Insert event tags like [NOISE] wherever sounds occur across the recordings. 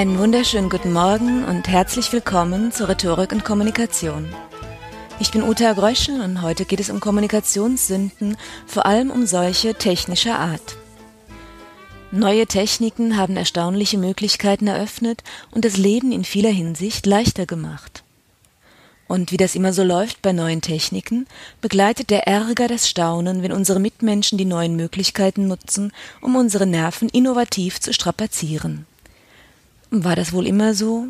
Einen wunderschönen guten Morgen und herzlich willkommen zur Rhetorik und Kommunikation. Ich bin Uta Gröschel und heute geht es um Kommunikationssünden, vor allem um solche technischer Art. Neue Techniken haben erstaunliche Möglichkeiten eröffnet und das Leben in vieler Hinsicht leichter gemacht. Und wie das immer so läuft bei neuen Techniken, begleitet der Ärger das Staunen, wenn unsere Mitmenschen die neuen Möglichkeiten nutzen, um unsere Nerven innovativ zu strapazieren. War das wohl immer so?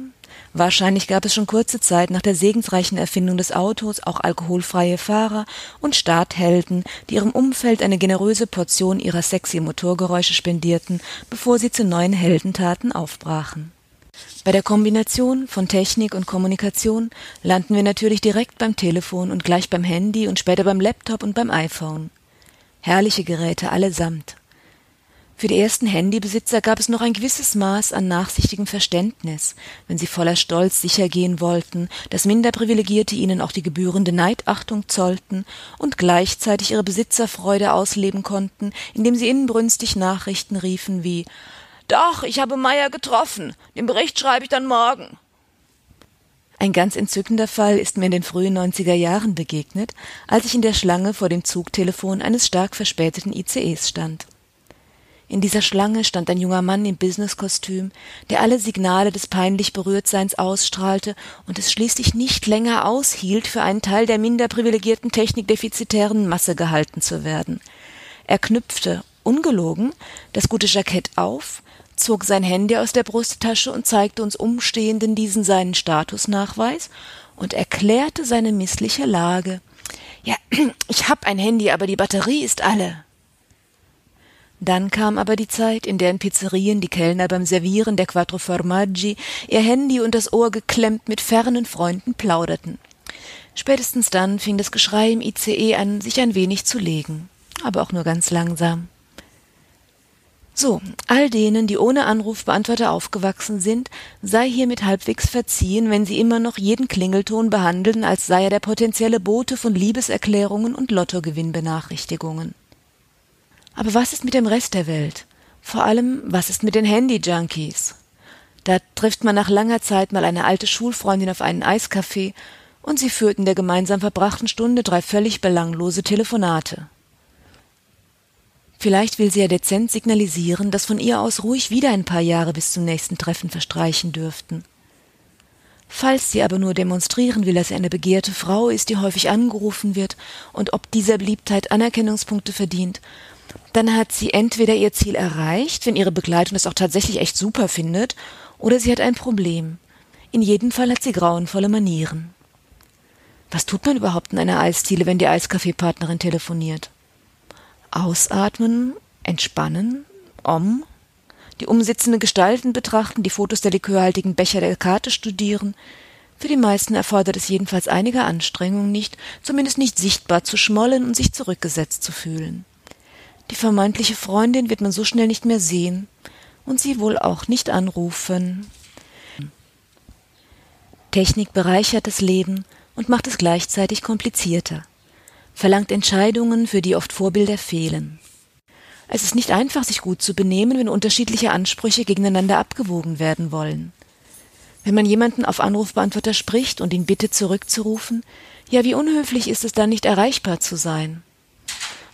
Wahrscheinlich gab es schon kurze Zeit nach der segensreichen Erfindung des Autos auch alkoholfreie Fahrer und Starthelden, die ihrem Umfeld eine generöse Portion ihrer sexy Motorgeräusche spendierten, bevor sie zu neuen Heldentaten aufbrachen. Bei der Kombination von Technik und Kommunikation landen wir natürlich direkt beim Telefon und gleich beim Handy und später beim Laptop und beim iPhone. Herrliche Geräte allesamt. Für die ersten Handybesitzer gab es noch ein gewisses Maß an nachsichtigem Verständnis, wenn sie voller Stolz sichergehen wollten, dass Minderprivilegierte ihnen auch die gebührende Neidachtung zollten und gleichzeitig ihre Besitzerfreude ausleben konnten, indem sie inbrünstig Nachrichten riefen wie Doch, ich habe Meier getroffen. Den Bericht schreibe ich dann morgen. Ein ganz entzückender Fall ist mir in den frühen 90er Jahren begegnet, als ich in der Schlange vor dem Zugtelefon eines stark verspäteten ICEs stand. In dieser Schlange stand ein junger Mann im Businesskostüm, der alle Signale des peinlich Berührtseins ausstrahlte und es schließlich nicht länger aushielt, für einen Teil der minder privilegierten technikdefizitären Masse gehalten zu werden. Er knüpfte, ungelogen, das gute Jackett auf, zog sein Handy aus der Brusttasche und zeigte uns Umstehenden diesen seinen Statusnachweis und erklärte seine missliche Lage. Ja, [CLEARS THROAT] ich hab ein Handy, aber die Batterie ist alle. Dann kam aber die Zeit, in der in Pizzerien die Kellner beim Servieren der Quattro Formaggi ihr Handy und das Ohr geklemmt mit fernen Freunden plauderten. Spätestens dann fing das Geschrei im ICE an, sich ein wenig zu legen, aber auch nur ganz langsam. So, all denen, die ohne Anrufbeantworter aufgewachsen sind, sei hiermit halbwegs verziehen, wenn sie immer noch jeden Klingelton behandeln, als sei er der potenzielle Bote von Liebeserklärungen und Lottogewinnbenachrichtigungen. Aber was ist mit dem Rest der Welt? Vor allem, was ist mit den Handy-Junkies? Da trifft man nach langer Zeit mal eine alte Schulfreundin auf einen Eiskaffee und sie führten der gemeinsam verbrachten Stunde drei völlig belanglose Telefonate. Vielleicht will sie ja dezent signalisieren, dass von ihr aus ruhig wieder ein paar Jahre bis zum nächsten Treffen verstreichen dürften. Falls sie aber nur demonstrieren will, dass sie eine begehrte Frau ist, die häufig angerufen wird und ob dieser Beliebtheit Anerkennungspunkte verdient, dann hat sie entweder ihr Ziel erreicht, wenn ihre Begleitung das auch tatsächlich echt super findet, oder sie hat ein Problem. In jedem Fall hat sie grauenvolle Manieren. Was tut man überhaupt in einer Eisdiele, wenn die Eiskaffeepartnerin telefoniert? Ausatmen, entspannen, om, die umsitzenden Gestalten betrachten, die Fotos der likörhaltigen Becher der Karte studieren. Für die meisten erfordert es jedenfalls einige Anstrengung nicht, zumindest nicht sichtbar zu schmollen und sich zurückgesetzt zu fühlen. Die vermeintliche Freundin wird man so schnell nicht mehr sehen und sie wohl auch nicht anrufen. Technik bereichert das Leben und macht es gleichzeitig komplizierter, verlangt Entscheidungen, für die oft Vorbilder fehlen. Es ist nicht einfach, sich gut zu benehmen, wenn unterschiedliche Ansprüche gegeneinander abgewogen werden wollen. Wenn man jemanden auf Anrufbeantworter spricht und ihn bittet zurückzurufen, ja, wie unhöflich ist es dann nicht erreichbar zu sein?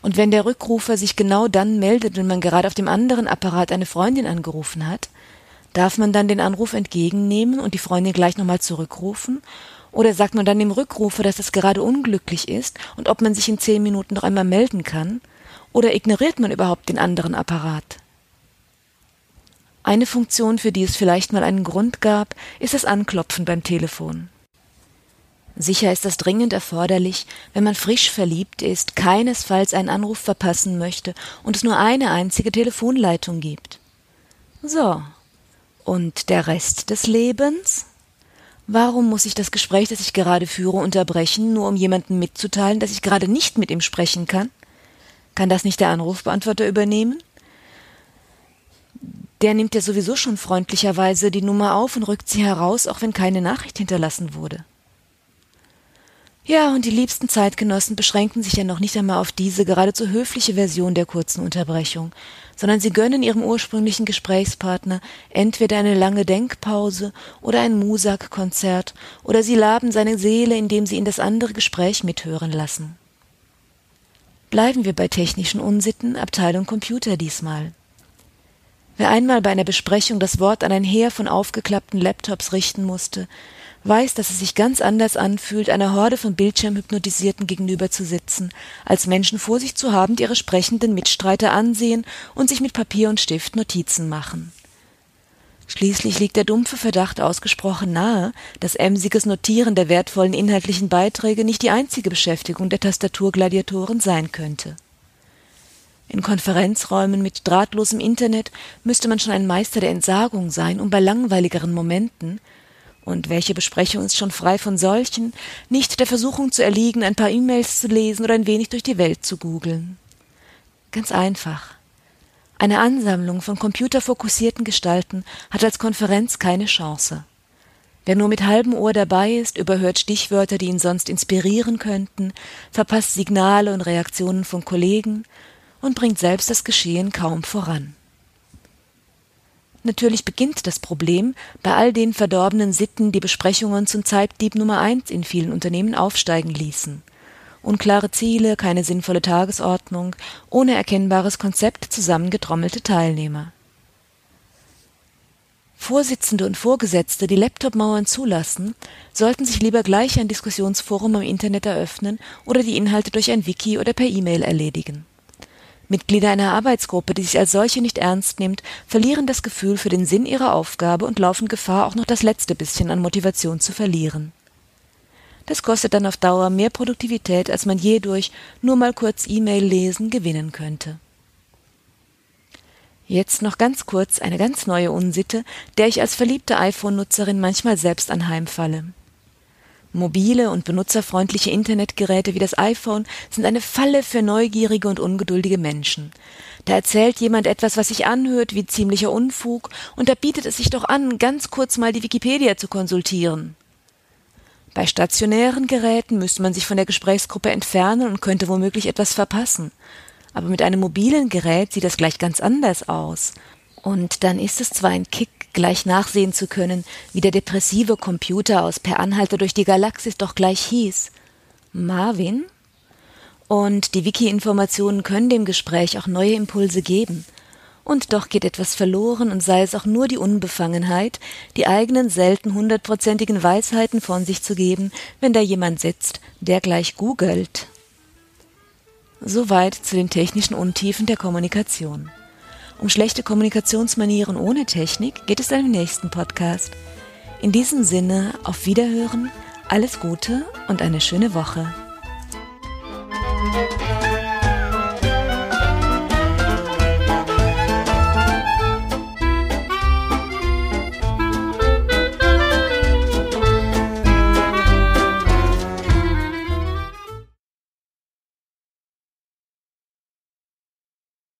Und wenn der Rückrufer sich genau dann meldet, wenn man gerade auf dem anderen Apparat eine Freundin angerufen hat, darf man dann den Anruf entgegennehmen und die Freundin gleich nochmal zurückrufen? Oder sagt man dann dem Rückrufer, dass es gerade unglücklich ist und ob man sich in zehn Minuten noch einmal melden kann? Oder ignoriert man überhaupt den anderen Apparat? Eine Funktion, für die es vielleicht mal einen Grund gab, ist das Anklopfen beim Telefon. Sicher ist das dringend erforderlich, wenn man frisch verliebt ist, keinesfalls einen Anruf verpassen möchte und es nur eine einzige Telefonleitung gibt. So. Und der Rest des Lebens? Warum muss ich das Gespräch, das ich gerade führe, unterbrechen, nur um jemandem mitzuteilen, dass ich gerade nicht mit ihm sprechen kann? Kann das nicht der Anrufbeantworter übernehmen? Der nimmt ja sowieso schon freundlicherweise die Nummer auf und rückt sie heraus, auch wenn keine Nachricht hinterlassen wurde. Ja, und die liebsten Zeitgenossen beschränken sich ja noch nicht einmal auf diese geradezu höfliche Version der kurzen Unterbrechung, sondern sie gönnen ihrem ursprünglichen Gesprächspartner entweder eine lange Denkpause oder ein Musak-Konzert, oder sie laben seine Seele, indem sie ihn das andere Gespräch mithören lassen. Bleiben wir bei technischen Unsitten, Abteilung Computer diesmal. Wer einmal bei einer Besprechung das Wort an ein Heer von aufgeklappten Laptops richten musste, weiß, dass es sich ganz anders anfühlt, einer Horde von Bildschirmhypnotisierten gegenüber zu sitzen, als Menschen vor sich zu haben, die ihre sprechenden Mitstreiter ansehen und sich mit Papier und Stift Notizen machen. Schließlich liegt der dumpfe Verdacht ausgesprochen nahe, dass emsiges Notieren der wertvollen inhaltlichen Beiträge nicht die einzige Beschäftigung der Tastaturgladiatoren sein könnte. In Konferenzräumen mit drahtlosem Internet müsste man schon ein Meister der Entsagung sein, um bei langweiligeren Momenten und welche Besprechung ist schon frei von solchen, nicht der Versuchung zu erliegen, ein paar E-Mails zu lesen oder ein wenig durch die Welt zu googeln. Ganz einfach. Eine Ansammlung von computerfokussierten Gestalten hat als Konferenz keine Chance. Wer nur mit halbem Ohr dabei ist, überhört Stichwörter, die ihn sonst inspirieren könnten, verpasst Signale und Reaktionen von Kollegen und bringt selbst das Geschehen kaum voran. Natürlich beginnt das Problem bei all den verdorbenen Sitten, die Besprechungen zum Zeitdieb Nummer eins in vielen Unternehmen aufsteigen ließen. Unklare Ziele, keine sinnvolle Tagesordnung, ohne erkennbares Konzept zusammengetrommelte Teilnehmer. Vorsitzende und Vorgesetzte, die Laptop-Mauern zulassen, sollten sich lieber gleich ein Diskussionsforum im Internet eröffnen oder die Inhalte durch ein Wiki oder per E-Mail erledigen. Mitglieder einer Arbeitsgruppe, die sich als solche nicht ernst nimmt, verlieren das Gefühl für den Sinn ihrer Aufgabe und laufen Gefahr, auch noch das letzte bisschen an Motivation zu verlieren. Das kostet dann auf Dauer mehr Produktivität, als man je durch nur mal kurz E-Mail lesen gewinnen könnte. Jetzt noch ganz kurz eine ganz neue Unsitte, der ich als verliebte iPhone-Nutzerin manchmal selbst anheimfalle. Mobile und benutzerfreundliche Internetgeräte wie das iPhone sind eine Falle für neugierige und ungeduldige Menschen. Da erzählt jemand etwas, was sich anhört wie ziemlicher Unfug, und da bietet es sich doch an, ganz kurz mal die Wikipedia zu konsultieren. Bei stationären Geräten müsste man sich von der Gesprächsgruppe entfernen und könnte womöglich etwas verpassen. Aber mit einem mobilen Gerät sieht das gleich ganz anders aus. Und dann ist es zwar ein Kick, gleich nachsehen zu können, wie der depressive Computer aus Per Anhalter durch die Galaxis doch gleich hieß. Marvin? Und die Wiki-Informationen können dem Gespräch auch neue Impulse geben. Und doch geht etwas verloren und sei es auch nur die Unbefangenheit, die eigenen selten hundertprozentigen Weisheiten von sich zu geben, wenn da jemand sitzt, der gleich googelt. Soweit zu den technischen Untiefen der Kommunikation. Um schlechte Kommunikationsmanieren ohne Technik geht es dann im nächsten Podcast. In diesem Sinne, auf Wiederhören, alles Gute und eine schöne Woche.